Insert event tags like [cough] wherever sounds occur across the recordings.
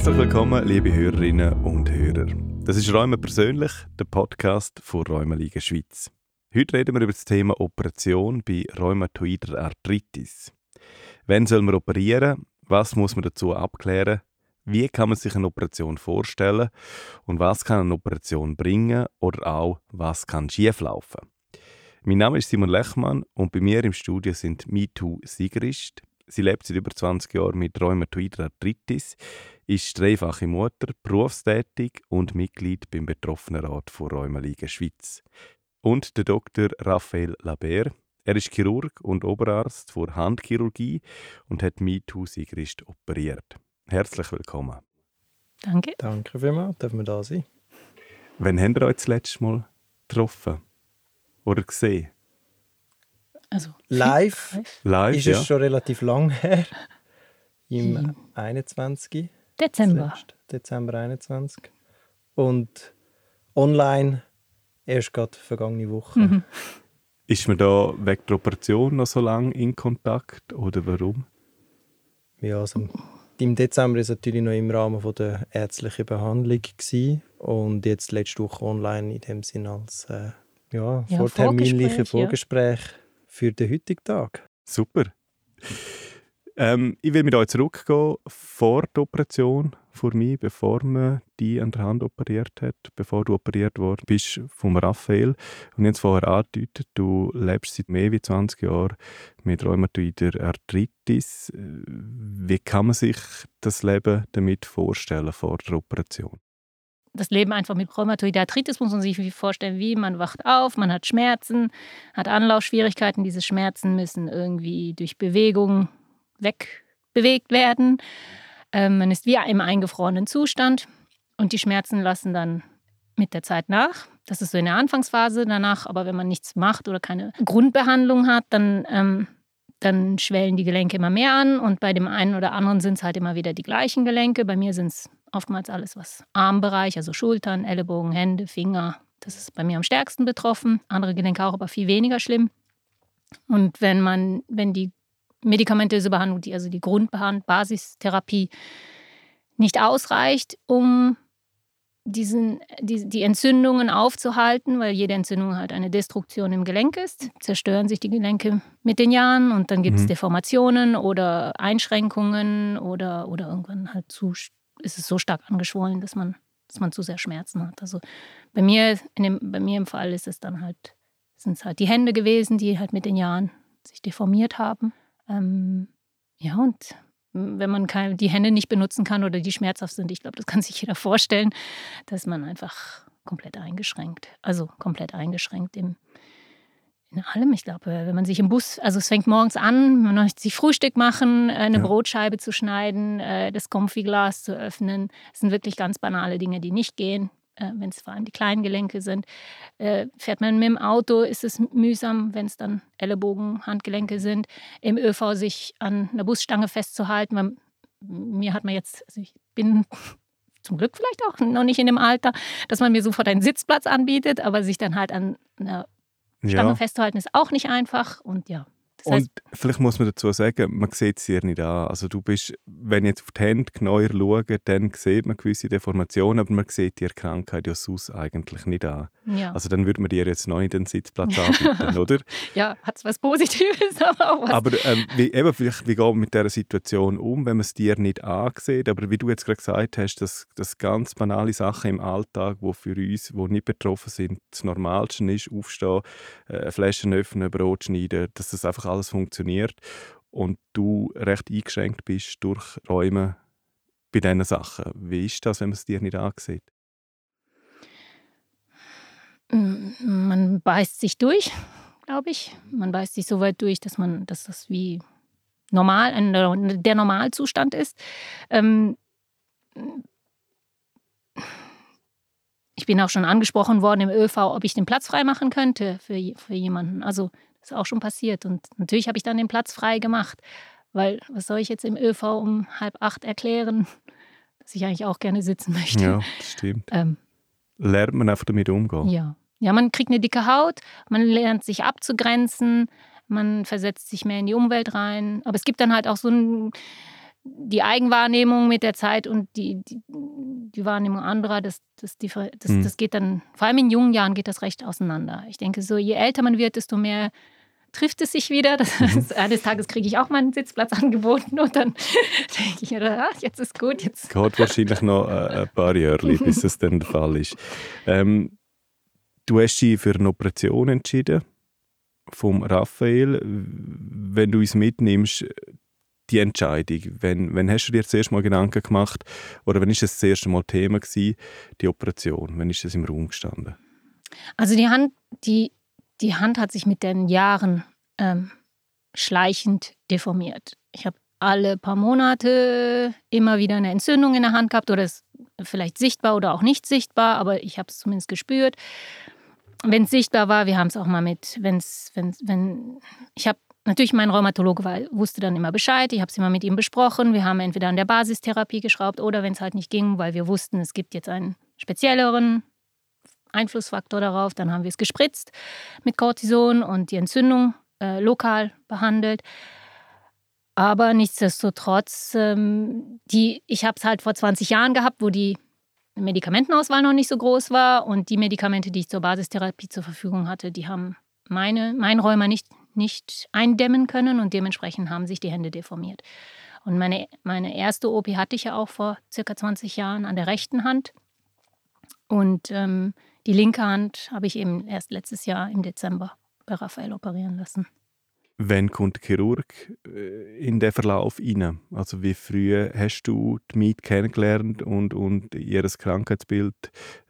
Herzlich willkommen, liebe Hörerinnen und Hörer. Das ist Räume persönlich, der Podcast von Rheumaliga Schweiz. Heute reden wir über das Thema Operation bei rheumatoider Arthritis. Wann soll man operieren? Was muss man dazu abklären? Wie kann man sich eine Operation vorstellen? Und was kann eine Operation bringen? Oder auch, was kann schieflaufen? Mein Name ist Simon Lechmann und bei mir im Studio sind MeToo Sigrist. Sie lebt seit über 20 Jahren mit rheumatoider Arthritis, ist dreifache Mutter, berufstätig und Mitglied beim Betroffenenrat von Rheumaliga Schweiz. Und der Dr. Raphael Labert. Er ist Chirurg und Oberarzt für Handchirurgie und hat MeToo Sigrist operiert. Herzlich willkommen. Danke. Danke vielmals, dürfen wir da sein. Wann haben wir euch das letzte Mal getroffen? Oder gesehen? Also, Live, Live, ist ja. es schon relativ lang her. [laughs] Im 21. Dezember. Dezember 21. Und online erst gerade vergangene Woche. Mhm. Ist man da wegen der Operation noch so lange in Kontakt oder warum? Ja, also im Dezember war es natürlich noch im Rahmen von der ärztlichen Behandlung gewesen. und jetzt letzte Woche online in dem Sinn als äh, ja, Ja, vorterminliche Vorgespräch, ja. Vorgespräch für den heutigen Tag. Super. Ähm, ich will mit euch zurückgehen vor der Operation für mich, bevor man die an der Hand operiert hat, bevor du operiert worden bist vom Raphael. Und jetzt vorher angedeutet, du lebst seit mehr als 20 Jahren mit rheumatoider Arthritis. Äh, Wie kann man sich das Leben damit vorstellen vor der Operation? Das Leben einfach mit rheumatoider Arthritis muss man sich vorstellen, wie man wacht auf, man hat Schmerzen, hat Anlaufschwierigkeiten. Diese Schmerzen müssen irgendwie durch Bewegung wegbewegt werden. Ähm, man ist wie im eingefrorenen Zustand und die Schmerzen lassen dann mit der Zeit nach. Das ist so in der Anfangsphase. Danach, aber wenn man nichts macht oder keine Grundbehandlung hat, dann, ähm, dann schwellen die Gelenke immer mehr an und bei dem einen oder anderen sind es halt immer wieder die gleichen Gelenke. Bei mir sind es oftmals alles, was Armbereich, also Schultern, Ellenbogen, Hände, Finger. Das ist bei mir am stärksten betroffen. Andere Gelenke auch, aber viel weniger schlimm. Und wenn man, wenn die medikamentöse Behandlung, die, also die Grundbehandlung, Basistherapie, nicht ausreicht, um diesen, die, die Entzündungen aufzuhalten, weil jede Entzündung halt eine Destruktion im Gelenk ist, zerstören sich die Gelenke mit den Jahren und dann gibt es Mhm. Deformationen oder Einschränkungen oder, oder irgendwann halt zu, ist es so stark angeschwollen, dass man, dass man zu sehr Schmerzen hat. Also bei mir, in dem, bei mir im Fall ist es dann halt, sind es halt die Hände gewesen, die halt mit den Jahren sich deformiert haben. Ähm, ja, und wenn man die Hände nicht benutzen kann oder die schmerzhaft sind, ich glaube, das kann sich jeder vorstellen, dass man einfach komplett eingeschränkt, also komplett eingeschränkt im, in allem. Ich glaube, wenn man sich im Bus, also es fängt morgens an, man möchte sich Frühstück machen, äh, eine Ja. Brotscheibe zu schneiden, äh, das Konfiglas zu öffnen. Das sind wirklich ganz banale Dinge, die nicht gehen, äh, wenn es vor allem die kleinen Gelenke sind. Äh, fährt man mit dem Auto, ist es mühsam, wenn es dann Ellenbogen, Handgelenke sind. Im ÖV sich an einer Busstange festzuhalten. weil Mir hat man jetzt, also ich bin [laughs] zum Glück vielleicht auch noch nicht in dem Alter, dass man mir sofort einen Sitzplatz anbietet, aber sich dann halt an einer Stange Ja. festzuhalten ist auch nicht einfach. Und ja, das Und heißt, vielleicht muss man dazu sagen, man sieht es dir nicht an. Also du bist, wenn ich jetzt auf die Hände genauer schaue, dann sieht man gewisse Deformationen, aber man sieht die Krankheit ja sonst eigentlich nicht an. ja, Also dann würde man dir jetzt neu den Sitzplatz anbieten, [laughs] oder? ja hat es was Positives, [laughs] aber auch was. Aber ähm, wie, eben, vielleicht, wie geht man mit dieser Situation um, wenn man es dir nicht ansieht? Aber wie du jetzt gerade gesagt hast, dass, dass ganz banale Sachen im Alltag, die für uns, die nicht betroffen sind, das Normalste ist, aufstehen, äh, Flaschen öffnen, Brot schneiden, dass das einfach alles funktioniert und du recht eingeschränkt bist durch Räume bei diesen Sachen. Wie ist das, wenn man es dir nicht ansieht? Mm, Man beißt sich durch, glaube ich. Man beißt sich so weit durch, dass man, dass das wie normal, der Normalzustand ist. Ähm, ich bin auch schon angesprochen worden im ÖV, ob ich den Platz frei machen könnte für, für jemanden. Also ist auch schon passiert. Und natürlich habe ich dann den Platz frei gemacht. Weil was soll ich jetzt im ÖV um halb acht erklären, [laughs] dass ich eigentlich auch gerne sitzen möchte? Ja, das stimmt. Ähm, Lernt man einfach damit umgehen. ja. Ja, man kriegt eine dicke Haut, man lernt sich abzugrenzen, man versetzt sich mehr in die Umwelt rein. Aber es gibt dann halt auch so ein, die Eigenwahrnehmung mit der Zeit und die, die, die Wahrnehmung anderer, das, das, das, mhm. das geht dann, vor allem in jungen Jahren geht das recht auseinander. Ich denke, so je älter man wird, desto mehr trifft es sich wieder. Das mhm. heißt, eines Tages kriege ich auch meinen Sitzplatz angeboten und dann [laughs] denke ich mir, ah, jetzt ist gut. Jetzt. Geht wahrscheinlich noch äh, ein paar Jahre, bis [laughs] das dann der Fall ist. Ähm, du hast dich für eine Operation entschieden vom Raphael. Wenn du uns mitnimmst, die Entscheidung? Wenn, wenn hast du dir das erste Mal Gedanken gemacht oder wenn ist das das erste Mal Thema gewesen, die Operation? Wenn ist das im Raum gestanden? Also die Hand, die, die Hand hat sich mit den Jahren ähm, schleichend deformiert. Ich habe alle paar Monate immer wieder eine Entzündung in der Hand gehabt oder es vielleicht sichtbar oder auch nicht sichtbar, aber ich habe es zumindest gespürt. Wenn es sichtbar war, wir haben es auch mal mit, wenn's, wenn's, wenn ich habe Natürlich, mein Rheumatologe war, wusste dann immer Bescheid. Ich habe es immer mit ihm besprochen. Wir haben entweder an der Basistherapie geschraubt oder wenn es halt nicht ging, weil wir wussten, es gibt jetzt einen spezielleren Einflussfaktor darauf, dann haben wir es gespritzt mit Cortison und die Entzündung äh, lokal behandelt. Aber nichtsdestotrotz, ähm, die, ich habe es halt vor 20 Jahren gehabt, wo die Medikamentenauswahl noch nicht so groß war und die Medikamente, die ich zur Basistherapie zur Verfügung hatte, die haben meine, mein Rheuma nicht nicht eindämmen können und dementsprechend haben sich die Hände deformiert. Und meine, meine erste OP hatte ich ja auch vor circa 20 Jahren an der rechten Hand. Und ähm, die linke Hand habe ich eben erst letztes Jahr im Dezember bei Raphael operieren lassen. Wann kommt der Chirurg äh, in den Verlauf rein? Also wie früh hast du die Miet kennengelernt und, und ihr Krankheitsbild,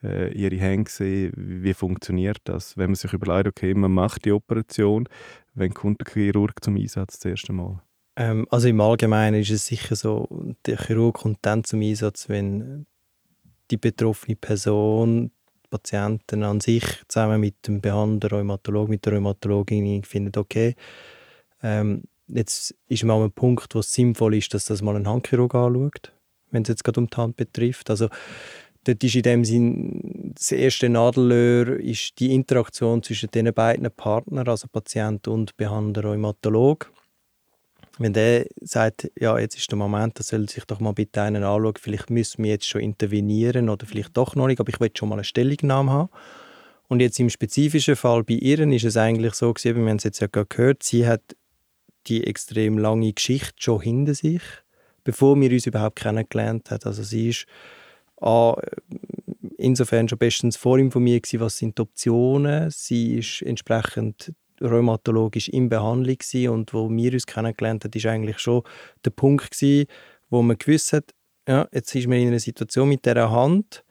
äh, ihre Hände gesehen? Wie funktioniert das? Wenn man sich überlegt, okay, man macht die Operation, wann kommt der Chirurg zum Einsatz das erste Mal? Ähm, also im Allgemeinen ist es sicher so, der Chirurg kommt dann zum Einsatz, wenn die betroffene Person Patienten an sich zusammen mit dem Behandler, Rheumatolog, mit der Rheumatologin findet, okay, ähm, jetzt ist man an einem Punkt, wo es sinnvoll ist, dass das mal ein Handchirurg anschaut, wenn es jetzt gerade um die Hand betrifft. Also dort ist in dem Sinn das erste Nadelöhr ist die Interaktion zwischen den beiden Partnern, also Patient und Behandler, Rheumatolog. Wenn der sagt, ja, jetzt ist der Moment, da soll sich doch mal bitte einen anschauen, vielleicht müssen wir jetzt schon intervenieren oder vielleicht doch noch nicht, aber ich will schon mal eine Stellungnahme haben. Und jetzt im spezifischen Fall bei ihr ist es eigentlich so gewesen, wir haben es jetzt ja gerade gehört, sie hat die extrem lange Geschichte schon hinter sich, bevor wir uns überhaupt kennengelernt haben. Also sie ist ah, insofern schon bestens vorinformiert gewesen, was sind die Optionen. Sie ist entsprechend rheumatologisch in Behandlung gewesen und wo wir uns kennengelernt haben, ist eigentlich schon der Punkt gewesen, wo man gewusst hat, ja, jetzt ist man in einer Situation mit der Hand,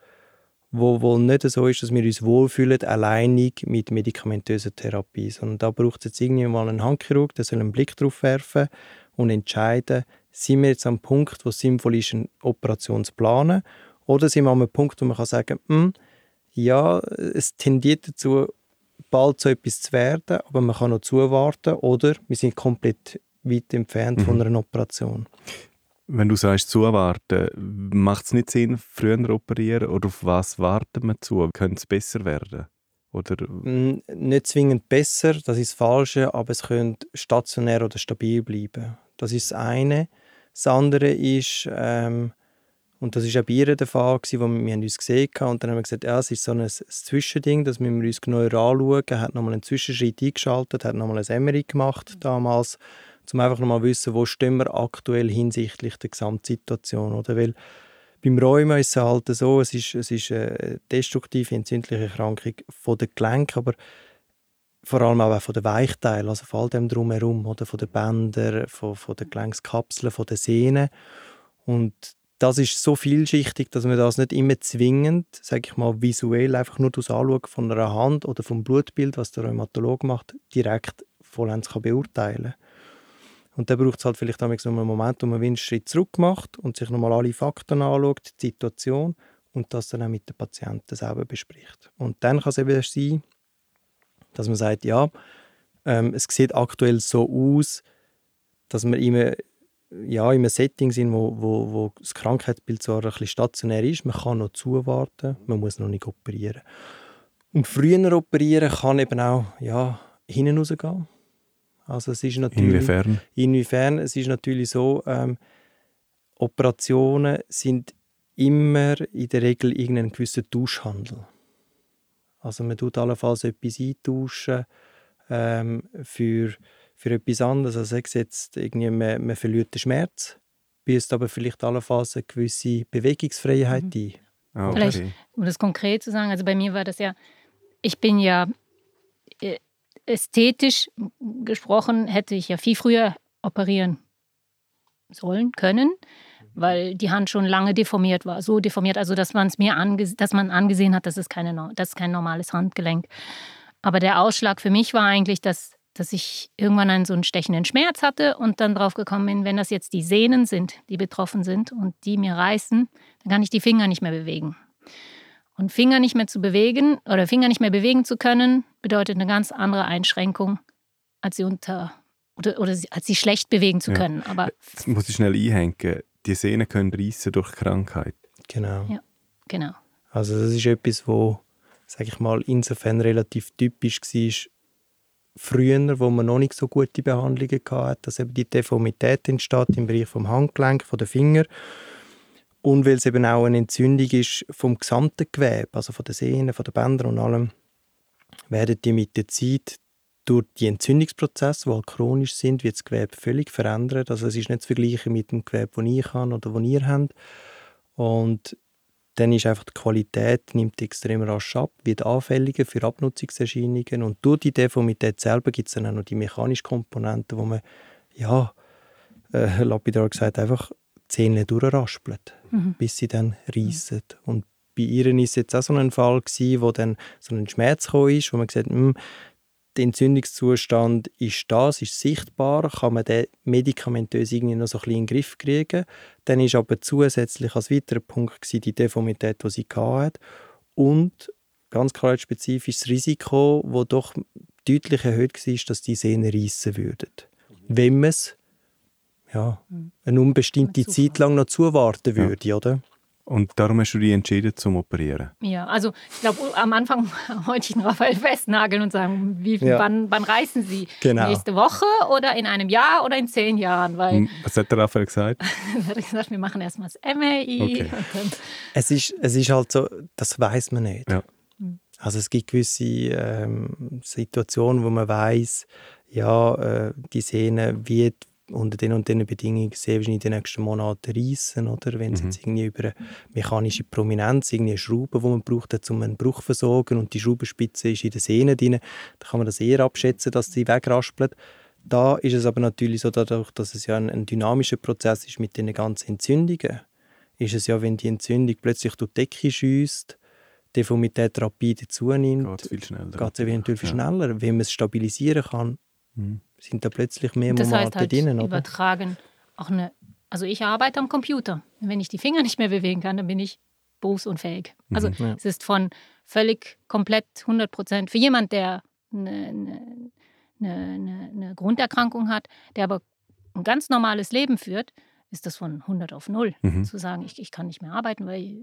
wo wohl nicht so ist, dass wir uns wohlfühlen, alleinig mit medikamentöser Therapie. Sondern da braucht es jetzt irgendwann mal einen Handchirurg, der soll einen Blick drauf werfen und entscheiden, sind wir jetzt am Punkt, wo es sinnvoll ist, eine Operation zu planen, oder sind wir an einem Punkt, wo man kann sagen kann, hm, ja, es tendiert dazu, bald so etwas zu werden, aber man kann noch zuwarten, oder wir sind komplett weit entfernt mhm. von einer Operation. Wenn du sagst zuwarten, macht es nicht Sinn, früher operieren oder auf was warten wir zu? Könnte es besser werden? Oder? Mm, nicht zwingend besser, das ist das Falsche, aber es könnte stationär oder stabil bleiben. Das ist das eine. Das andere ist, ähm, und das war auch bei ihr der Fall, gewesen, wo wir uns gesehen haben und dann haben wir gesagt, ja, es ist so ein, Zwischending, das müssen wir uns genauer anschauen. Er hat nochmal einen Zwischenschritt eingeschaltet, hat nochmal ein MRI gemacht damals um einfach nochmal wissen, wo stehen wir aktuell hinsichtlich der Gesamtsituation. Oder? Weil beim Rheuma ist es halt so, es ist, es ist eine destruktive, entzündliche Erkrankung von den Gelenken, aber vor allem auch von den Weichteilen, also von all dem drumherum, oder von den Bändern, von, von den Gelenkskapseln, von den Sehnen. Und das ist so vielschichtig, dass man das nicht immer zwingend, sage ich mal, visuell einfach nur das Anschauen von einer Hand oder vom Blutbild, was der Rheumatolog macht, direkt vollends kann beurteilen kann. Und dann braucht es halt vielleicht noch einen Moment, wo man einen Schritt zurück macht und sich nochmal alle Fakten anschaut, die Situation und das dann auch mit den Patienten selber bespricht. Und dann kann es eben sein, dass man sagt, ja, ähm, es sieht aktuell so aus, dass wir immer ja, in einem Setting sind, wo, wo, wo das Krankheitsbild zwar ein bisschen stationär ist, man kann noch zuwarten, man muss noch nicht operieren. Und früher operieren kann eben auch ja, hinten rausgehen. Also es ist natürlich, inwiefern? Inwiefern? Es ist natürlich so, ähm, Operationen sind immer in der Regel irgendein gewisser Tauschhandel. Also man tut allenfalls etwas eintauschen ähm, für, für etwas anderes. Also ich jetzt irgendwie, man, man verliert den Schmerz, büßt aber vielleicht allenfalls eine gewisse Bewegungsfreiheit mhm. ein. Ah, okay. Vielleicht, um das konkret zu sagen, also bei mir war das ja, ich bin ja äh, ästhetisch gesprochen, hätte ich ja viel früher operieren sollen, können, weil die Hand schon lange deformiert war. So deformiert, also dass man es mir ange dass man angesehen hat, das ist, keine, das ist kein normales Handgelenk. Aber der Ausschlag für mich war eigentlich, dass, dass ich irgendwann einen so einen stechenden Schmerz hatte und dann drauf gekommen bin, wenn das jetzt die Sehnen sind, die betroffen sind und die mir reißen, dann kann ich die Finger nicht mehr bewegen. Und Finger nicht mehr zu bewegen oder Finger nicht mehr bewegen zu können, bedeutet eine ganz andere Einschränkung, als sie unter oder, oder als sie schlecht bewegen zu können. Ja. Aber Jetzt muss ich schnell einhängen. Die Sehnen können reissen durch Krankheit. Genau. Ja, genau. Also das ist etwas, wo, sage ich mal, insofern relativ typisch war, früher, wo man noch nicht so gute Behandlungen hatte, dass eben die Deformität entsteht im Bereich vom Handgelenk, von den Fingern und weil es eben auch eine Entzündung ist vom gesamten Gewebe, also von den Sehnen, von den Bändern und allem, werden die mit der Zeit durch die Entzündungsprozesse, die halt chronisch sind, wird das Gewebe völlig verändert. Also es ist nicht zu vergleichen mit dem Gewebe, das ich habe oder das ihr habt. Und dann ist einfach die Qualität nimmt extrem rasch ab, wird anfälliger für Abnutzungserscheinungen und durch die Deformität selber gibt es dann auch noch die mechanische Komponente, wo man, ja, äh, lapidar gesagt, einfach Zähne durchraspelt, mhm. bis sie dann reissen. Und bei ihr war es jetzt auch so ein Fall, gewesen, wo dann so ein Schmerz kam, wo man gesagt hat, hm, der Entzündungszustand ist da, es ist sichtbar, kann man den medikamentös irgendwie noch so ein bisschen in den Griff kriegen. Dann ist aber zusätzlich als weiterer Punkt gewesen, die Deformität, die sie hatte. Und ganz klar spezifisches Risiko, das doch deutlich erhöht war, dass die Sehnen reissen würden. Wenn man es ja, hm. eine unbestimmte Zeit lang noch zuwarten würde, ja. oder? Und darum hast du dich entschieden zum Operieren? Ja, also ich glaube, am Anfang [laughs] wollte ich den Raphael festnageln und sagen, wie, ja. wann, wann reisen Sie? Genau. Nächste Woche oder in einem Jahr oder in zehn Jahren? Weil, Was hat der Raphael gesagt? [laughs] er hat gesagt, wir machen erstmal das MRI. Okay. es, ist, es ist halt so, das weiß man nicht. Ja. Hm. Also es gibt gewisse ähm, Situationen, wo man weiß, ja, äh, die Sehne wird unter den und den Bedingungen sehr wahrscheinlich in den nächsten Monaten reissen, oder? Wenn es mhm. jetzt irgendwie über eine mechanische Prominenz, irgendwie eine Schraube, die man braucht, um einen Bruch zu versorgen und die Schraubenspitze ist in den Sehnen drin, dann kann man das eher abschätzen, dass sie wegraspelt. Da ist es aber natürlich so, dadurch, dass es ja ein, ein dynamischer Prozess ist mit den ganzen Entzündungen, ist es ja, wenn die Entzündung plötzlich durch die Decke schießt, die Deformität rapide zunimmt, geht es viel schneller. Geht eventuell viel schneller. Wenn man es stabilisieren kann, mhm sind da plötzlich mehr das Monate heißt halt drin, oder? übertragen auch eine, also ich arbeite am Computer. Wenn ich die Finger nicht mehr bewegen kann, dann bin ich berufsunfähig. Mhm. Also ja. es ist von völlig komplett 100 Prozent für jemand, der eine, eine, eine, eine, Grunderkrankung hat, der aber ein ganz normales Leben führt, ist das von 100 auf 0. Mhm. Zu sagen, ich, ich kann nicht mehr arbeiten, weil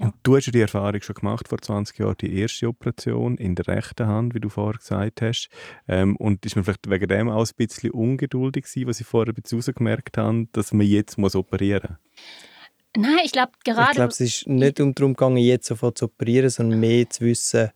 ja. Und du hast ja die Erfahrung schon gemacht, vor 20 Jahren, die erste Operation in der rechten Hand, wie du vorher gesagt hast. Ähm, und ist man vielleicht wegen dem auch ein bisschen ungeduldig gewesen, was ich vorher ein bisschen gemerkt habe, dass man jetzt muss operieren muss? Nein, ich glaube gerade... Ich glaube, es ist nicht darum gegangen, jetzt sofort zu operieren, sondern mehr zu wissen,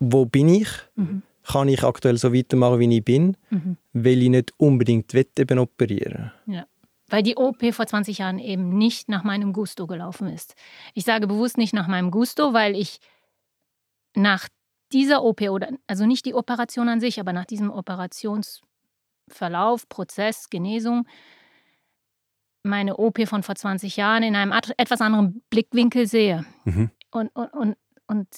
wo bin ich? Mhm. Kann ich aktuell so weitermachen, wie ich bin? Mhm. Weil ich nicht unbedingt eben operieren Ja weil die OP vor 20 Jahren eben nicht nach meinem Gusto gelaufen ist. Ich sage bewusst nicht nach meinem Gusto, weil ich nach dieser OP oder also nicht die Operation an sich, aber nach diesem Operationsverlauf, Prozess, Genesung meine OP von vor 20 Jahren in einem etwas anderen Blickwinkel sehe mhm. und, und, und, und,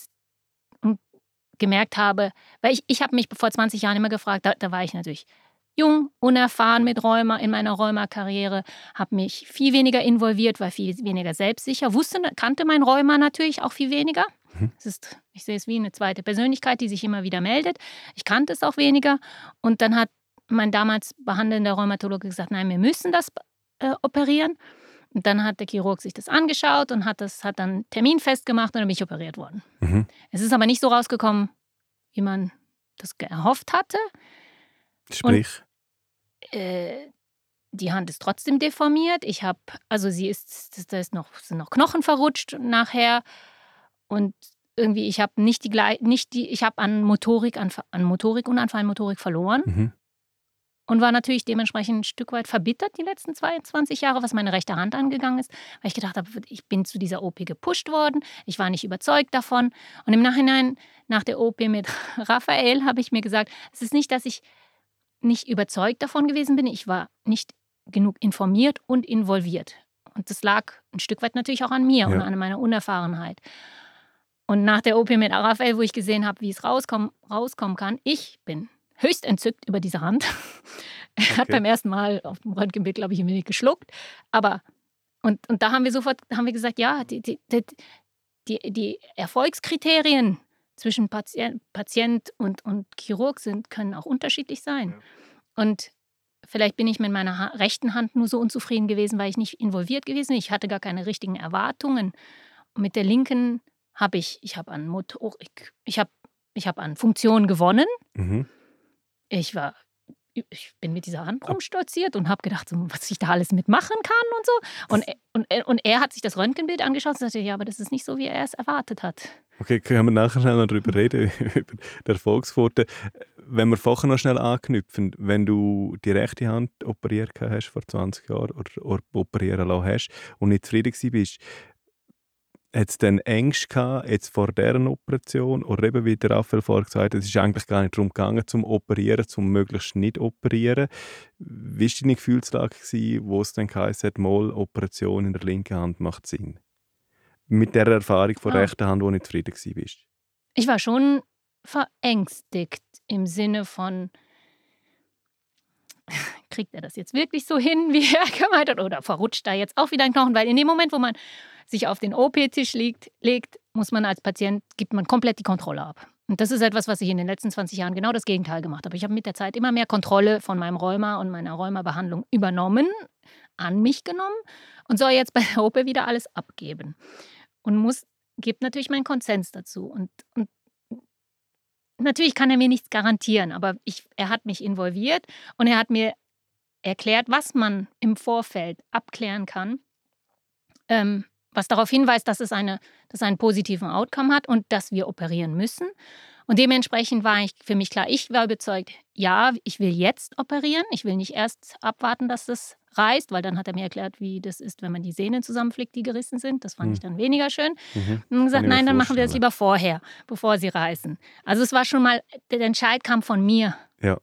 gemerkt habe, weil ich, ich habe mich vor 20 Jahren immer gefragt, da, da war ich natürlich jung, unerfahren mit Rheuma in meiner Rheuma-Karriere, habe mich viel weniger involviert, war viel weniger selbstsicher, wusste, kannte mein Rheuma natürlich auch viel weniger. Mhm. Es ist, ich sehe es wie eine zweite Persönlichkeit, die sich immer wieder meldet. Ich kannte es auch weniger. Und dann hat mein damals behandelnder Rheumatologe gesagt, nein, wir müssen das äh, operieren. Und dann hat der Chirurg sich das angeschaut und hat, das, hat dann Termin festgemacht und dann bin ich operiert worden. Mhm. Es ist aber nicht so rausgekommen, wie man das erhofft hatte. Sprich? Äh, die Hand ist trotzdem deformiert. Ich habe, also sie ist, da ist noch, sind noch Knochen verrutscht nachher. Und irgendwie, ich habe nicht die, nicht die, ich habe an Motorik, an, an Motorik und an Feinmotorik verloren. Mhm. Und war natürlich dementsprechend ein Stück weit verbittert die letzten 22 Jahre, was meine rechte Hand angegangen ist, weil ich gedacht habe, ich bin zu dieser OP gepusht worden, ich war nicht überzeugt davon. Und im Nachhinein, nach der OP mit [laughs] Raphael, habe ich mir gesagt, es ist nicht, dass ich nicht überzeugt davon gewesen bin, ich war nicht genug informiert und involviert. Und das lag ein Stück weit natürlich auch an mir ja. und an meiner Unerfahrenheit. Und nach der OP mit Raphael, wo ich gesehen habe, wie es rauskommen, rauskommen kann, ich bin höchst entzückt über diese Hand. [laughs] er okay. hat beim ersten Mal auf dem Röntgenbild, glaube ich, ein wenig geschluckt. Aber, und, und da haben wir sofort haben wir gesagt, ja, die, die, die, die Erfolgskriterien zwischen Patient, Patient und, und Chirurg sind, können auch unterschiedlich sein. Ja. Und vielleicht bin ich mit meiner ha rechten Hand nur so unzufrieden gewesen, weil ich nicht involviert gewesen bin. Ich hatte gar keine richtigen Erwartungen. Und mit der linken habe ich, ich habe an Motorik, ich habe ich habe an Funktion gewonnen. Mhm. Ich war, ich bin mit dieser Hand rumstolziert und habe gedacht, so, was ich da alles mitmachen kann und so. Und, und, und er hat sich das Röntgenbild angeschaut und sagte, ja, aber das ist nicht so, wie er es erwartet hat. Okay, können wir nachher schnell noch darüber reden, [laughs] über die Erfolgsquote. Wenn wir vorher noch schnell anknüpfen, wenn du die rechte Hand operiert hast vor 20 Jahren oder operieren lassen hast und nicht zufrieden bist, hat es dann Ängste gehabt, jetzt vor dieser Operation? Oder eben, wie der Raphael vorher gesagt hat, es ist eigentlich gar nicht darum gegangen, zum Operieren, zum möglichst nicht operieren. Wie war deine Gefühlslage, wo es dann geheißen hat, mal Operation in der linken Hand macht Sinn? Mit der Erfahrung von der ah. rechten Hand, wo nicht zufrieden warst? Ich war schon verängstigt im Sinne von, [laughs] kriegt er das jetzt wirklich so hin, wie [laughs] er gemeint hat? Oder verrutscht da jetzt auch wieder ein Knochen? Weil in dem Moment, wo man sich auf den OP-Tisch legt, legt, muss man als Patient, gibt man komplett die Kontrolle ab. Und das ist etwas, was ich in den letzten 20 Jahren genau das Gegenteil gemacht habe. Ich habe mit der Zeit immer mehr Kontrolle von meinem Rheuma und meiner Rheumabehandlung übernommen, an mich genommen und soll jetzt bei der OP wieder alles abgeben. Und muss, gibt natürlich meinen Konsens dazu. Und, und natürlich kann er mir nichts garantieren, aber ich, er hat mich involviert und er hat mir erklärt, was man im Vorfeld abklären kann, ähm, was darauf hinweist, dass es eine, dass einen positiven Outcome hat und dass wir operieren müssen. Und dementsprechend war ich für mich klar, ich war überzeugt, ja, ich will jetzt operieren. Ich will nicht erst abwarten, dass das reißt, weil dann hat er mir erklärt, wie das ist, wenn man die Sehnen zusammenflickt, die gerissen sind. Das fand mhm. ich dann weniger schön. Mhm. Und gesagt, nein, dann machen wir das lieber vorher, bevor sie reißen. Also es war schon mal, der Entscheid kam von mir. Ja.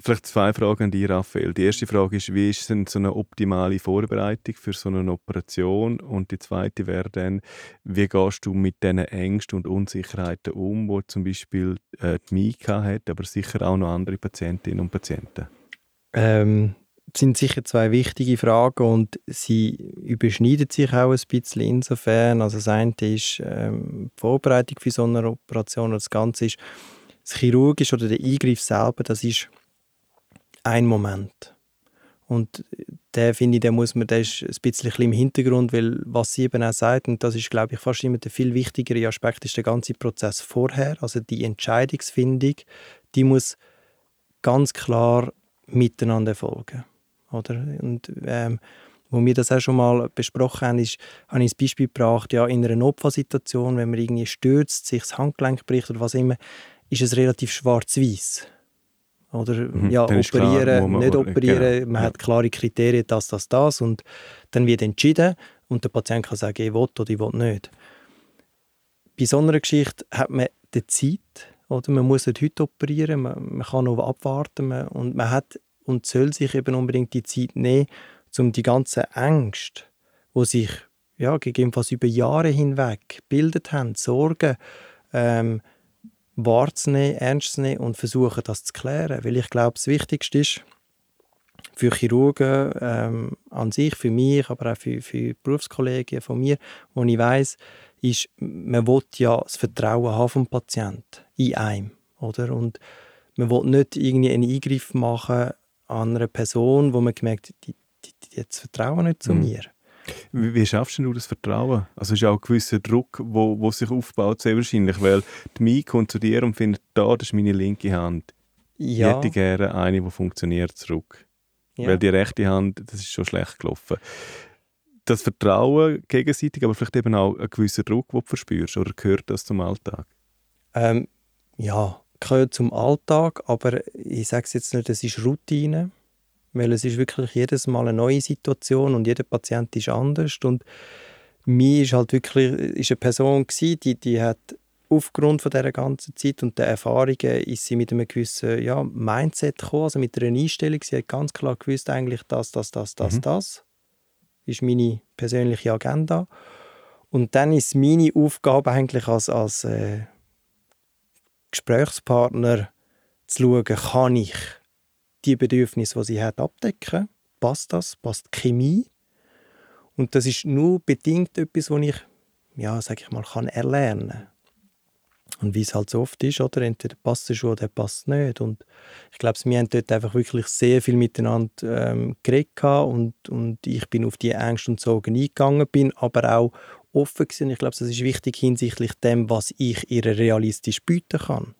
Vielleicht zwei Fragen an dich, Raphael. Die erste Frage ist, wie ist denn so eine optimale Vorbereitung für so eine Operation? Und die zweite wäre dann, wie gehst du mit diesen Ängsten und Unsicherheiten um, wo zum Beispiel äh, die Mika hat, aber sicher auch noch andere Patientinnen und Patienten? Ähm, sind sicher zwei wichtige Fragen und sie überschneiden sich auch ein bisschen insofern. Also das eine ist ähm, die Vorbereitung für so eine Operation und das Ganze ist das Chirurgische oder der Eingriff selber, das ist ein Moment. Und der finde ich, der muss man, der ist ein bisschen im Hintergrund, weil was sie eben auch sagt, und das ist, glaube ich, fast immer der viel wichtigere Aspekt, ist der ganze Prozess vorher, also die Entscheidungsfindung, die muss ganz klar miteinander folgen. Oder? Und ähm, wo wir das auch schon mal besprochen haben, ist, habe ich das Beispiel gebracht, ja, in einer Notfallsituation, wenn man irgendwie stürzt, sich das Handgelenk bricht oder was immer, ist es relativ schwarz-weiß. Oder mhm, ja, operieren, klar, nicht operieren. Genau. Man ja. hat klare Kriterien, das, das, das. Und dann wird entschieden und der Patient kann sagen, ich will oder ich will nicht. Bei so einer Geschichte hat man die Zeit. Oder? Man muss nicht heute operieren, man, man kann noch abwarten. Man, und man hat und soll sich eben unbedingt die Zeit nehmen, um die ganzen Ängste, die sich ja, gegebenenfalls über Jahre hinweg gebildet haben, Sorgen, ähm, wahrzunehmen, ernst zu nehmen und versuchen, das zu klären. Weil ich glaube, das Wichtigste ist, für Chirurgen ähm, an sich, für mich, aber auch für, für Berufskollegen von mir, wo ich weiß, ist, man will ja das Vertrauen haben vom Patienten in einem, oder? Und man will nicht irgendwie einen Eingriff machen an einer Person, wo man gemerkt die, die, die jetzt vertrauen nicht zu mhm. mir. Wie, wie, schaffst du das Vertrauen? Also es ist auch ein gewisser Druck, wo, wo sich aufbaut, sehr wahrscheinlich, weil die Mie kommt zu dir und findet, da, das ist meine linke Hand. Ja. Ich hätte gerne eine, die funktioniert, zurück. Ja. Weil die rechte Hand, das ist schon schlecht gelaufen. Das Vertrauen gegenseitig, aber vielleicht eben auch ein gewisser Druck, den du verspürst, oder gehört das zum Alltag? Ähm, ja, gehört zum Alltag, aber ich sage es jetzt nicht, es ist Routine, weil es ist wirklich jedes Mal eine neue Situation und jeder Patient ist anders und mir ist halt wirklich ist eine Person gewesen, die, die hat aufgrund von dieser ganzen Zeit und der Erfahrungen ist sie mit einem gewissen ja, Mindset gekommen, also mit einer Einstellung. Sie hat ganz klar gewusst, eigentlich das, das, das, das, Mhm. das ist meine persönliche Agenda. Und dann ist meine Aufgabe eigentlich als, als äh, Gesprächspartner zu schauen, kann ich die Bedürfnisse, die sie hat, abdecken? Passt das? Passt die Chemie? Und das ist nur bedingt etwas, was ich, ja, sag ich mal, kann erlernen Und wie es halt so oft ist, oder? Entweder passt es schon oder passt nicht. Und ich glaube, wir haben dort einfach wirklich sehr viel miteinander ähm, geredet und, und ich bin auf die Ängste und Sorgen eingegangen, bin aber auch offen gewesen. Ich glaube, das ist wichtig hinsichtlich dem, was ich ihr realistisch bieten kann.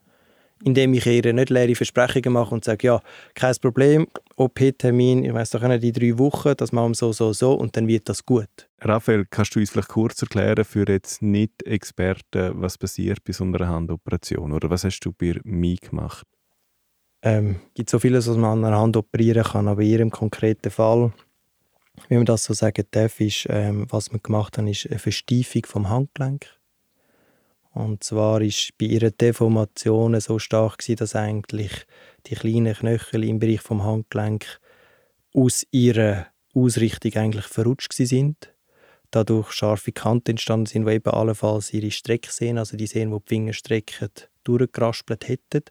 Indem ich ihr nicht leere Versprechungen mache und sage, ja, kein Problem, OP-Termin, ich weiß doch nicht, in drei Wochen, das machen wir so, so, so und dann wird das gut. Raphael, kannst du uns vielleicht kurz erklären für jetzt Nicht-Experten, was passiert bei so einer Handoperation? Oder was hast du bei mir gemacht? Ähm, es gibt so vieles, was man an einer Hand operieren kann, aber in ihrem konkreten Fall, wie man das so sagen darf, ist, ähm, was wir gemacht haben, ist eine Verstiefung vom Handgelenk. Und zwar ist bei ihrer Deformation so stark gewesen, dass eigentlich die kleinen Knöchel im Bereich vom Handgelenk aus ihrer Ausrichtung eigentlich verrutscht sind. Dadurch scharfe Kanten entstanden sind, die eben allenfalls ihre Strecksehnen, also die Sehnen, die die Finger strecken, durchgeraspelt hätten.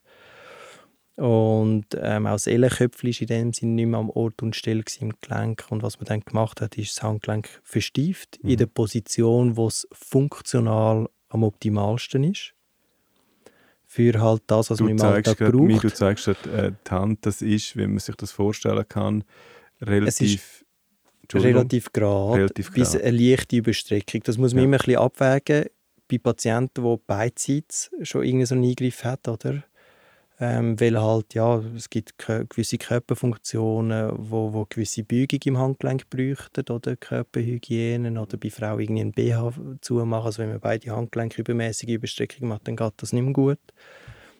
Und ähm, auch das Ellenköpfchen war in dem Sinne nicht mehr am Ort und Stelle im Gelenk. Und was man dann gemacht hat, ist das Handgelenk verstieft Mhm. in der Position, wo es funktional am optimalsten ist. Für halt das, was Du man im Alltag gerade, Mi, braucht. du zeigst gerade, äh, die Hand, das ist, wie man sich das vorstellen kann, relativ, relativ gerade, Relativ bis gerade. eine leichte Überstreckung. Das muss man Ja. immer ein bisschen abwägen bei Patienten, die beidseits schon irgendwie so einen Eingriff hat, oder? Ähm, weil halt, ja, es gibt gewisse Körperfunktionen, wo, wo gewisse Beugung im Handgelenk bräuchten, oder Körperhygiene, oder bei Frauen irgendwie einen BH zumachen. Also wenn man beide Handgelenke übermäßige Überstreckung macht, dann geht das nicht mehr gut.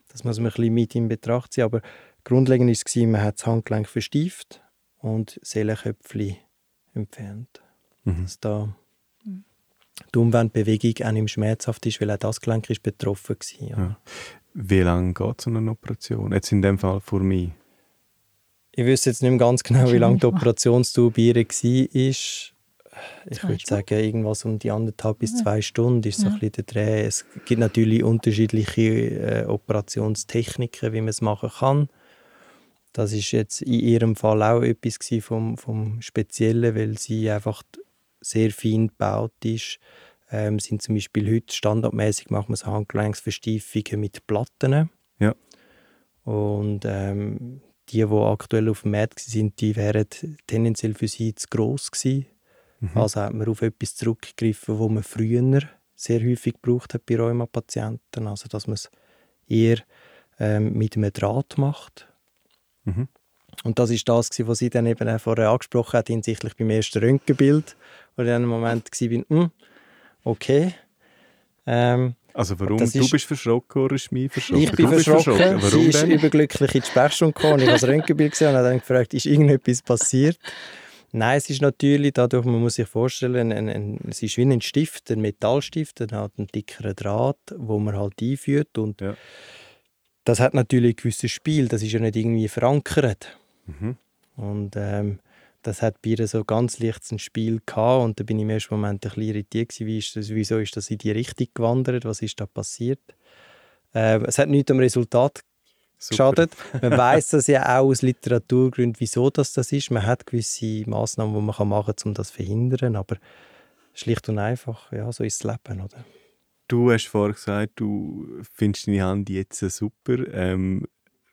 Das muss man ein bisschen mit in Betracht ziehen. Aber grundlegend war es, man hat das Handgelenk verstieft und Seelenköpfchen entfernt. Mhm. Dass da die Umwandbewegung auch nicht schmerzhaft ist, weil auch das Gelenk ist betroffen war. Ja. Ja. Wie lange geht so eine Operation? Jetzt in dem Fall für mich. Ich wüsste jetzt nicht mehr ganz genau, wie lange die Operationsdauer bei ihr war. Ich Zwei würde sagen, irgendwas um die anderthalb bis zwei Stunden ist so Ja. ein bisschen der Dreh. Es gibt natürlich unterschiedliche äh, Operationstechniken, wie man es machen kann. Das ist jetzt in ihrem Fall auch etwas vom, vom Speziellen, weil sie einfach sehr fein gebaut ist. Ähm, sind zum Beispiel heute standardmäßig machen wir so Handgelenksverstiefungen mit Platten. Ja. Und ähm, die, die aktuell auf dem Markt sind, die wären tendenziell für sie zu gross gewesen. Mhm. Also hat man auf etwas zurückgegriffen, wo man früher sehr häufig gebraucht hat bei Rheumapatienten. Also dass man es eher ähm, mit einem Draht macht. Mhm. Und das ist das, was sie dann eben auch vorher angesprochen hat, hinsichtlich beim ersten Röntgenbild, wo ich in einem Moment war, hm, okay. Ähm, Also warum? Das Du ist- bist verschrocken oder ist mich verschrocken? ich bin du bist verschrocken, Warum sie ist denn? überglücklich in die Sprechstunde gekommen ich habe das Röntgenbild gesehen und habe dann gefragt, ist irgendetwas passiert? Nein, es ist natürlich dadurch, man muss sich vorstellen, ein, ein, es ist wie ein Stift, ein Metallstift, der hat einen dickeren Draht, wo man halt einführt und Ja. das hat natürlich ein gewisses Spiel, das ist ja nicht irgendwie verankert. Mhm. Und ähm, das hat bei ihr so ganz leicht ein Spiel gehabt und da bin ich im ersten Moment ein bisschen irritiert gewesen, wie ist das, wieso ist das in die Richtung gewandert, was ist da passiert. Ähm, es hat nichts am Resultat Super. geschadet. [laughs] Man weiß das ja auch aus Literaturgründen, wieso das, das ist. Man hat gewisse Maßnahmen, die man machen kann, um das zu verhindern, aber schlicht und einfach, ja, so ist das Leben, oder? Du hast vorhin gesagt, du findest deine Hand jetzt super. Ähm,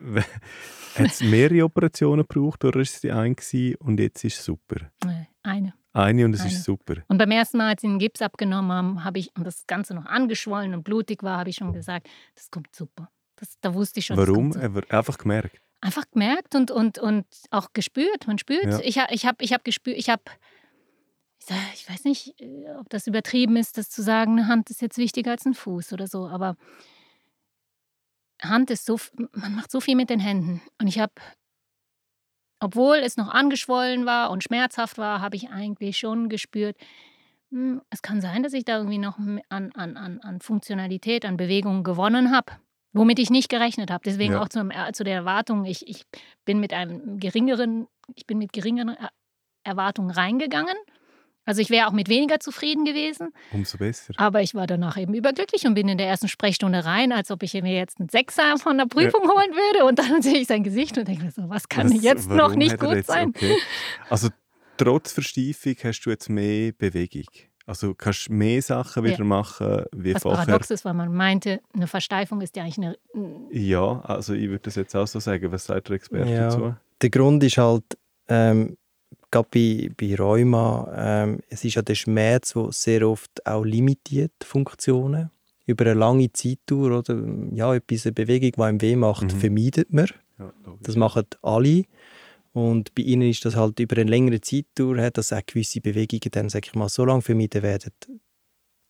[laughs] hat es mehrere Operationen gebraucht oder ist es die eine gewesen und jetzt ist es super? Nee, eine. Eine und es Eine. ist super. Und beim ersten Mal, als sie den Gips abgenommen haben, habe ich, und das Ganze noch angeschwollen und blutig war, habe ich schon gesagt, das kommt super. Das, da wusste ich schon. Warum? einfach gemerkt. einfach gemerkt und, und, und auch gespürt. Man spürt. Ja. Ich, ich habe ich hab gespürt, ich habe, ich weiß nicht, äh, ob das übertrieben ist, das zu sagen, eine Hand ist jetzt wichtiger als ein Fuß oder so, aber Hand ist so, man macht so viel mit den Händen. Und ich habe, obwohl es noch angeschwollen war und schmerzhaft war, habe ich eigentlich schon gespürt, hm, es kann sein, dass ich da irgendwie noch an, an, an, an Funktionalität, an Bewegung gewonnen habe, womit ich nicht gerechnet habe. Deswegen Ja. auch zum, äh, zu der Erwartung, ich, ich bin mit einem geringeren, ich bin mit geringeren Er- Erwartungen reingegangen. Also ich wäre auch mit weniger zufrieden gewesen, Umso besser. aber ich war danach eben überglücklich und bin in der ersten Sprechstunde rein, als ob ich mir jetzt einen Sechser von der Prüfung holen würde. Und dann [laughs] sehe ich sein Gesicht und denke mir so, was kann Was- jetzt noch nicht gut jetzt- sein? Okay. Also trotz Verstiefung hast du jetzt mehr Bewegung. Also kannst du mehr Sachen Ja. wieder machen wie Was vorher. paradox ist, weil man meinte, eine Versteifung ist ja eigentlich eine. Ja, also ich würde das jetzt auch so sagen. Was sagt der Experte Ja. dazu? Der Grund ist halt, ähm, gerade bei, bei Rheuma, ähm, es ist ja der Schmerz, der sehr oft auch limitiert Funktionen. Über eine lange Zeitdauer, oder? Ja, etwas, eine Bewegung, die einem weh macht, Mhm. vermeidet man. Ja. Das machen alle. Und bei ihnen ist das halt über eine längere Zeitdauer, hat das auch gewisse Bewegungen dann, sag ich mal, so lange vermieden werden,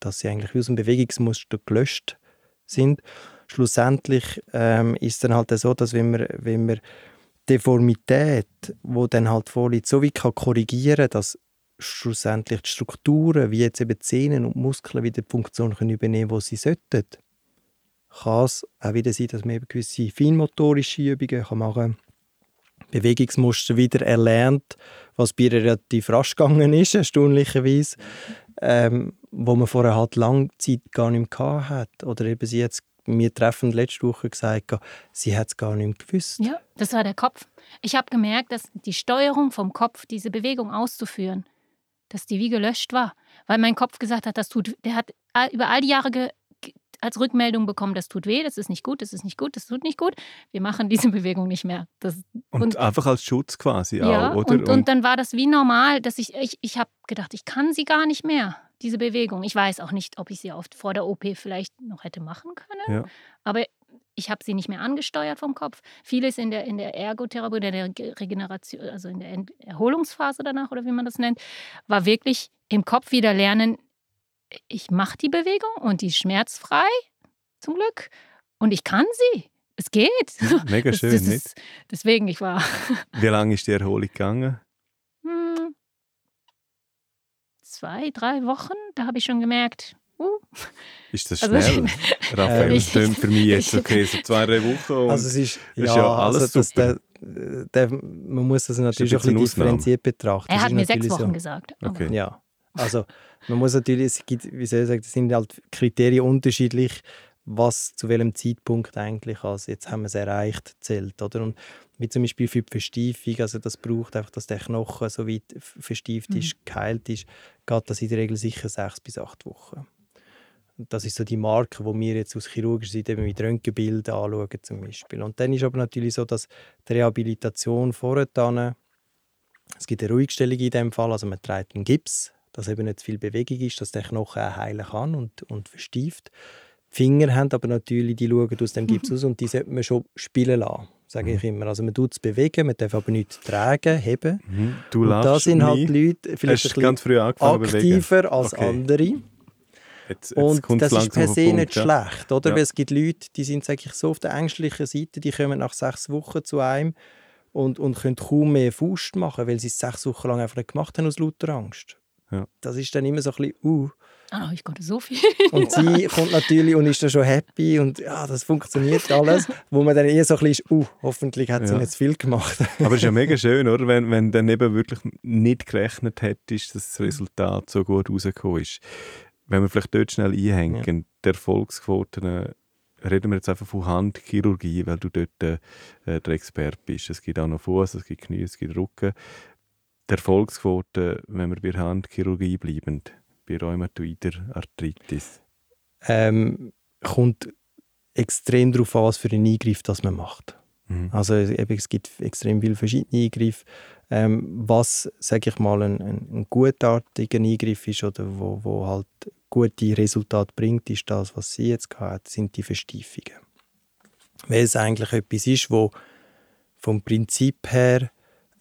dass sie eigentlich aus dem Bewegungsmuster gelöscht sind. Schlussendlich ähm, ist es dann halt so, dass wenn man, wenn man Deformität, wo dann halt vorliegt, so wie kann korrigieren, dass schlussendlich die Strukturen, wie jetzt eben die Zähne und Muskeln wieder die Funktion können übernehmen, wo sie sollten, kann es auch wieder sein, dass man eben gewisse feinmotorische Übungen kann machen kann, Bewegungsmuster wieder erlernt, was bei ihr relativ rasch gegangen ist, erstaunlicherweise, ähm, wo man vorher halt lange Zeit gar nicht mehr gehabt hat. Oder eben sie jetzt mir treffend letzte Woche gesagt, sie hat es gar nicht gewusst. Ja, das war der Kopf. Ich habe gemerkt, dass die Steuerung vom Kopf, diese Bewegung auszuführen, dass die wie gelöscht war. Weil mein Kopf gesagt hat, das tut, der hat über all die Jahre als Rückmeldung bekommen, das tut weh, das ist nicht gut, das ist nicht gut, das tut nicht gut. Wir machen diese [laughs] Bewegung nicht mehr. Das, Und, und- einfach als Schutz quasi ja, auch, oder? Und, und dann war das wie normal, dass ich, ich, ich habe gedacht, ich kann sie gar nicht mehr, diese Bewegung. Ich weiß auch nicht, ob ich sie oft vor der OP vielleicht noch hätte machen können. Ja. Aber ich habe sie nicht mehr angesteuert vom Kopf. Vieles in der, in der Ergotherapie oder der Ge- Regeneration, also in der Erholungsphase danach oder wie man das nennt, war wirklich im Kopf wieder lernen, ich mache die Bewegung und die ist schmerzfrei, zum Glück. Und ich kann sie. Es geht. Mega [laughs] Das- schön, das nicht? ist, deswegen, ich war Wie lange ist die Erholung gegangen? hm, zwei, drei Wochen. Da habe ich schon gemerkt, uh, Ist das Also- schnell? [laughs] Raphael, Ähm, das klingt für mich jetzt [laughs] okay, so zwei, drei Wochen. Und Also es ist, ist ja alles also das, super. der, der, man muss das natürlich auch ein bisschen differenziert betrachten. er Das hat mir sechs Wochen so. gesagt. Okay. Ja, also man muss natürlich, es gibt, wie soll ich sagen, das sind halt Kriterien unterschiedlich, was zu welchem Zeitpunkt eigentlich als jetzt haben wir es erreicht zählt, oder? Und wie zum Beispiel für die Verstiefung, also das braucht einfach, dass der Knochen so weit verstieft ist, geheilt ist, geht das in der Regel sicher sechs bis acht Wochen. Und das ist so die Marke, wo wir jetzt aus chirurgischer Seite eben mit Röntgenbildern anschauen zum Beispiel. Und dann ist aber natürlich so, dass die Rehabilitation vorher es gibt eine Ruhigstellung in dem Fall, also man trägt einen Gips, dass eben nicht viel Bewegung ist, dass der Knochen auch heilen kann und, und verstieft. Die Finger haben aber natürlich, die schauen aus dem [laughs] Gips aus und die sollte man schon spielen lassen, sage ich immer. Also man tut es bewegen, man darf aber nichts tragen, heben. Mhm. Du Und da sind halt mich. Leute vielleicht ganz früh aktiver als Okay. andere. Jetzt, jetzt Und das ist per se nicht schlecht, oder? Ja. Weil es gibt Leute, die sind ich, so auf der ängstlichen Seite, die kommen nach sechs Wochen zu einem und, und können kaum mehr Faust machen, weil sie es sechs Wochen lang einfach nicht gemacht haben aus lauter Angst. Ja. Das ist dann immer so ein bisschen, uh. Ah, ich konnte so viel. Und sie [laughs] kommt natürlich und ist dann schon happy und ja, das funktioniert alles, wo man dann eher so ein bisschen ist, uh, hoffentlich hat sie Ja. nicht zu viel gemacht. Aber es ist ja [laughs] mega schön, oder? Wenn, wenn dann eben wirklich nicht gerechnet hättest, dass das Resultat so gut rausgekommen ist. Wenn wir vielleicht dort schnell einhängen, die Erfolgsquoten, äh, reden wir jetzt einfach von Handchirurgie, weil du dort äh, der Experte bist. Es gibt auch noch Fuß, es gibt Knie, es gibt Rücken. Die Erfolgsquote, wenn wir bei Handchirurgie bleiben, bei rheumatoider Arthritis. ähm, kommt extrem darauf an, was für einen Eingriff das man macht. Mhm. Also eben, es gibt extrem viele verschiedene Eingriffe. Ähm, was, sage ich mal, ein, ein, gutartiger Eingriff ist oder wo, wo halt gute Resultate bringt, ist das, was sie jetzt hat, sind die Verstiefungen. Weil es eigentlich etwas ist, wo vom Prinzip her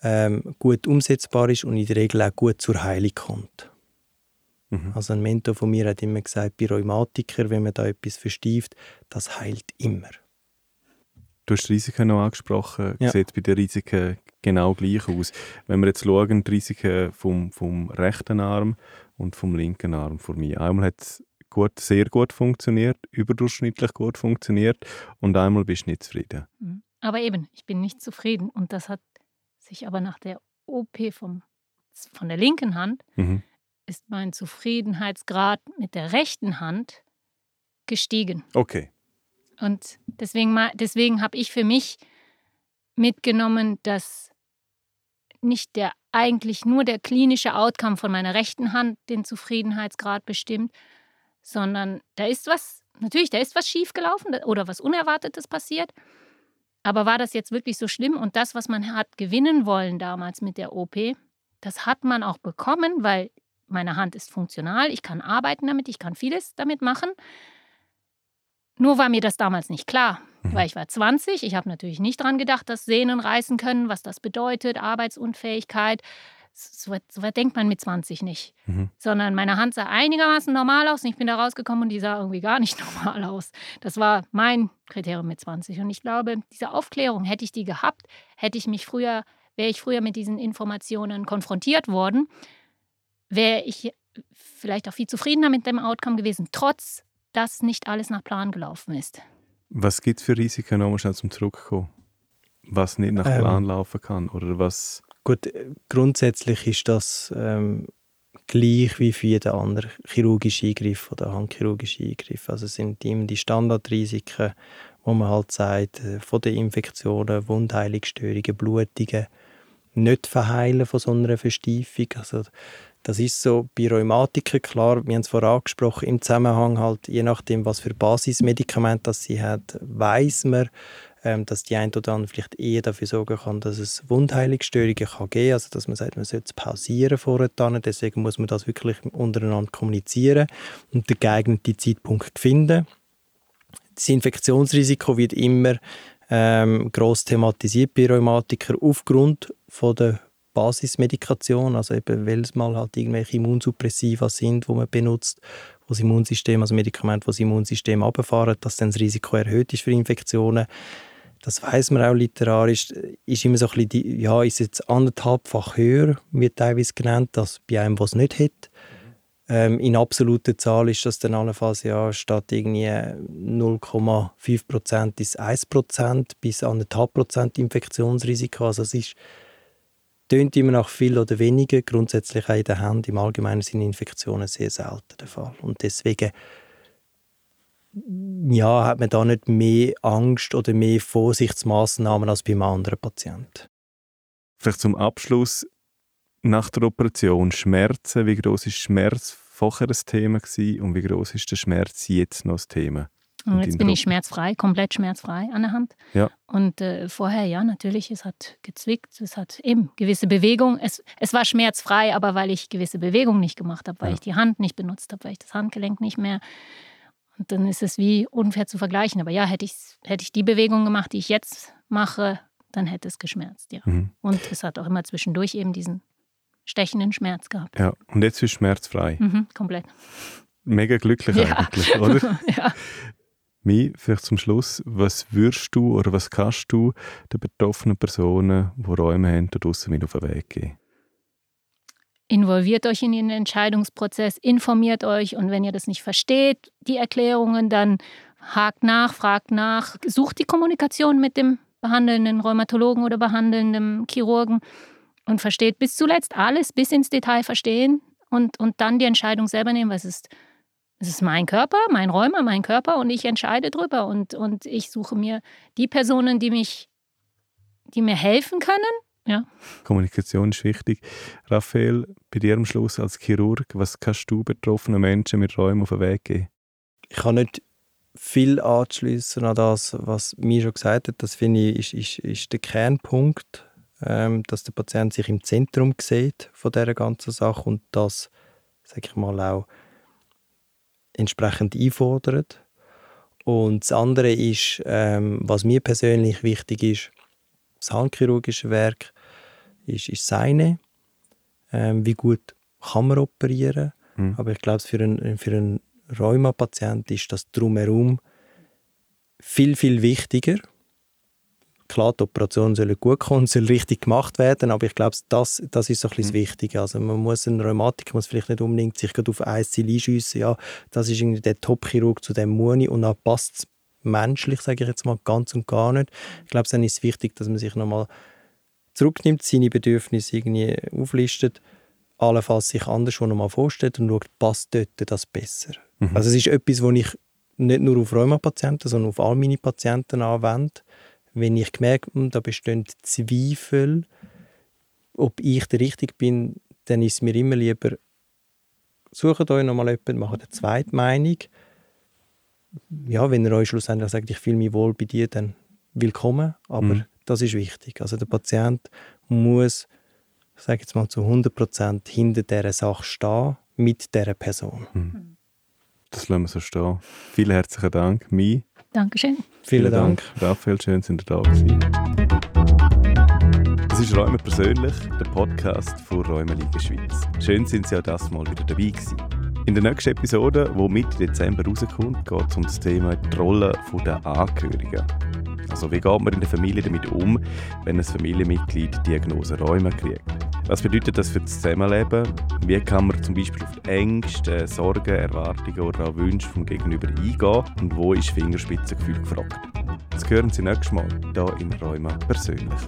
ähm, gut umsetzbar ist und in der Regel auch gut zur Heilung kommt. Mhm. Also ein Mentor von mir hat immer gesagt, bei Rheumatikern, wenn man da etwas verstieft, das heilt immer. Du hast die Risiken noch angesprochen. Ja. Sieht bei den Risiken genau gleich aus. Wenn wir jetzt schauen, die Risiken vom, vom rechten Arm und vom linken Arm vor mir. Einmal hat es gut, sehr gut funktioniert, überdurchschnittlich gut funktioniert und einmal bist du nicht zufrieden. Mhm. Aber eben, ich bin nicht zufrieden und das hat sich aber nach der OP vom, von der linken Hand mhm ist mein Zufriedenheitsgrad mit der rechten Hand gestiegen. Okay. Und deswegen, deswegen habe ich für mich mitgenommen, dass nicht der eigentlich nur der klinische Outcome von meiner rechten Hand den Zufriedenheitsgrad bestimmt, sondern da ist was, natürlich, da ist was schiefgelaufen oder was Unerwartetes passiert. Aber war das jetzt wirklich so schlimm? Und das, was man hat gewinnen wollen damals mit der OP, das hat man auch bekommen, weil meine Hand ist funktional, ich kann arbeiten damit, ich kann vieles damit machen. Nur war mir das damals nicht klar, mhm. weil ich war 20. Ich habe natürlich nicht daran gedacht, dass Sehnen reißen können, was das bedeutet, Arbeitsunfähigkeit. So weit, so weit denkt man mit 20 nicht. Mhm. Sondern meine Hand sah einigermaßen normal aus und ich bin da rausgekommen und die sah irgendwie gar nicht [laughs] normal aus. Das war mein Kriterium mit 20. Und ich glaube, diese Aufklärung, hätte ich die gehabt, hätte ich mich früher, wäre ich früher mit diesen Informationen konfrontiert worden, wäre ich vielleicht auch viel zufriedener mit dem Outcome gewesen, trotz dass nicht alles nach Plan gelaufen ist. Was gibt es für Risiken, nochmal schnell zum Zurückkommen? Was nicht nach ähm. Plan ähm, laufen kann oder was? Gut, äh, grundsätzlich ist das ähm, gleich wie für jeden anderen chirurgischen Eingriff oder handchirurgischen Eingriff. Also es sind immer die Standardrisiken, wo man halt sagt, äh, von den Infektionen, Wundheilungsstörungen, Blutungen, nicht verheilen von so einer Verstiefung. Also das ist so bei Rheumatikern klar, wir haben es vorher angesprochen, im Zusammenhang halt, je nachdem, was für Basismedikamente das sie hat, weiß man, ähm, dass die ein oder andere vielleicht eher dafür sorgen kann, dass es Wundheilungsstörungen kann geben kann, also dass man sagt, man sollte es pausieren vorher, deswegen muss man das wirklich untereinander kommunizieren und den geeigneten Zeitpunkt finden. Das Infektionsrisiko wird immer ähm, gross thematisiert bei Rheumatikern aufgrund von der Basismedikation, also eben, weil es mal halt irgendwelche Immunsuppressiva sind, die man benutzt, wo das Immunsystem, also Medikamente, die das Immunsystem abfahren, dass dann das Risiko erhöht ist für Infektionen. Das weiß man auch literarisch, ist immer so ein bisschen, ja, ist jetzt anderthalbfach höher, wird teilweise genannt, als bei einem, der es nicht hat. Ähm, in absoluter Zahl ist das dann allenfalls ja statt irgendwie 0,5% ist 1% bis 1,5% Infektionsrisiko. Also es ist tönt immer nach viel oder weniger. Grundsätzlich auch in der Hand im Allgemeinen sind Infektionen sehr selten der Fall. Und deswegen ja, hat man da nicht mehr Angst oder mehr Vorsichtsmaßnahmen als beim anderen Patienten. Vielleicht zum Abschluss nach der Operation Schmerzen. Wie groß ist Schmerz vorher ein Thema gewesen und wie groß ist der Schmerz jetzt noch das Thema? Und jetzt bin ich schmerzfrei, komplett schmerzfrei an der Hand. Ja. Und äh, vorher, ja, natürlich, es hat gezwickt, es hat eben gewisse Bewegung. Es, es war schmerzfrei, aber weil ich gewisse Bewegung nicht gemacht habe, weil ja. ich die Hand nicht benutzt habe, weil ich das Handgelenk nicht mehr. Und dann ist es wie unfair zu vergleichen. Aber ja, hätte ich, hätte ich die Bewegung gemacht, die ich jetzt mache, dann hätte es geschmerzt, ja. Mhm. Und es hat auch immer zwischendurch eben diesen stechenden Schmerz gehabt. Ja, und jetzt ist schmerzfrei. Mhm, komplett. Mega glücklich ja. eigentlich, oder? [laughs] ja. Mir vielleicht zum Schluss, was würdest du oder was kannst du den betroffenen Personen, die Räume haben, da draussen mit auf den Weg geben? Involviert euch in den Entscheidungsprozess, informiert euch und wenn ihr das nicht versteht, die Erklärungen, dann hakt nach, fragt nach, sucht die Kommunikation mit dem behandelnden Rheumatologen oder behandelnden Chirurgen und versteht bis zuletzt alles, bis ins Detail verstehen und, und dann die Entscheidung selber nehmen, was ist es ist mein Körper, mein Räumer, mein Körper und ich entscheide drüber und, und ich suche mir die Personen, die mich, die mir helfen können. Ja. Kommunikation ist wichtig. Raphael, bei dir am Schluss als Chirurg, was kannst du betroffenen Menschen mit Räumen auf den Weg geben? Ich kann nicht viel anschließen an das, was mir schon gesagt hat. Das finde ich ist, ist, ist der Kernpunkt, ähm, dass der Patient sich im Zentrum sieht von dieser ganzen Sache und das, sage ich mal, auch entsprechend einfordert. Und das andere ist, ähm, was mir persönlich wichtig ist, das handchirurgische Werk ist, ist seine. Ähm, wie gut kann man operieren? Mhm. Aber ich glaube, für einen, für einen Rheuma-Patient ist das drumherum viel, viel wichtiger. Klar, die Operation soll gut kommen, soll richtig gemacht werden, aber ich glaube, das, das ist so ein bisschen mhm. wichtig. Also man muss ein Rheumatiker muss vielleicht nicht unbedingt sich auf ein Ziel einschiessen, ja, das ist irgendwie der Top-Chirurg zu dem Muni und dann passt es menschlich, sage ich jetzt mal, ganz und gar nicht. Ich glaube, dann ist es wichtig, dass man sich nochmal zurücknimmt, seine Bedürfnisse irgendwie auflistet, allenfalls sich anders schon nochmal vorstellt und schaut, passt dort das besser. Mhm. Also es ist etwas, was ich nicht nur auf Rheumapatienten, sondern auf all meine Patienten anwende. Wenn ich merke, hm, da bestehen Zweifel, ob ich der Richtige bin, dann ist es mir immer lieber, sucht euch nochmal jemanden, macht eine zweite Meinung. Ja, wenn ihr euch schlussendlich sagt, ich fühle mich wohl bei dir, dann willkommen, aber mhm. das ist wichtig. Also der Patient muss, ich sage jetzt mal zu 100% hinter dieser Sache stehen, mit dieser Person. Mhm. Das lassen wir so stehen. Vielen herzlichen Dank, Mi. Dankeschön. Vielen, Vielen Dank. Dank. Raphael, schön, sind ihr da gewesen. Das ist Räume persönlich, der Podcast von Räume Liga Schweiz. Schön sind Sie auch das Mal wieder dabei gewesen. In der nächsten Episode, die Mitte Dezember rauskommt, geht es um das Thema die Rolle der Angehörigen. Also wie geht man in der Familie damit um, wenn ein Familienmitglied Diagnose Räume kriegt? Was bedeutet das für das Zusammenleben? Wie kann man zum Beispiel auf die Ängste, Sorgen, Erwartungen oder auch Wünsche vom Gegenüber eingehen? Und wo ist Fingerspitzengefühl gefragt? Das hören Sie nächstes Mal hier in Räumen persönlich.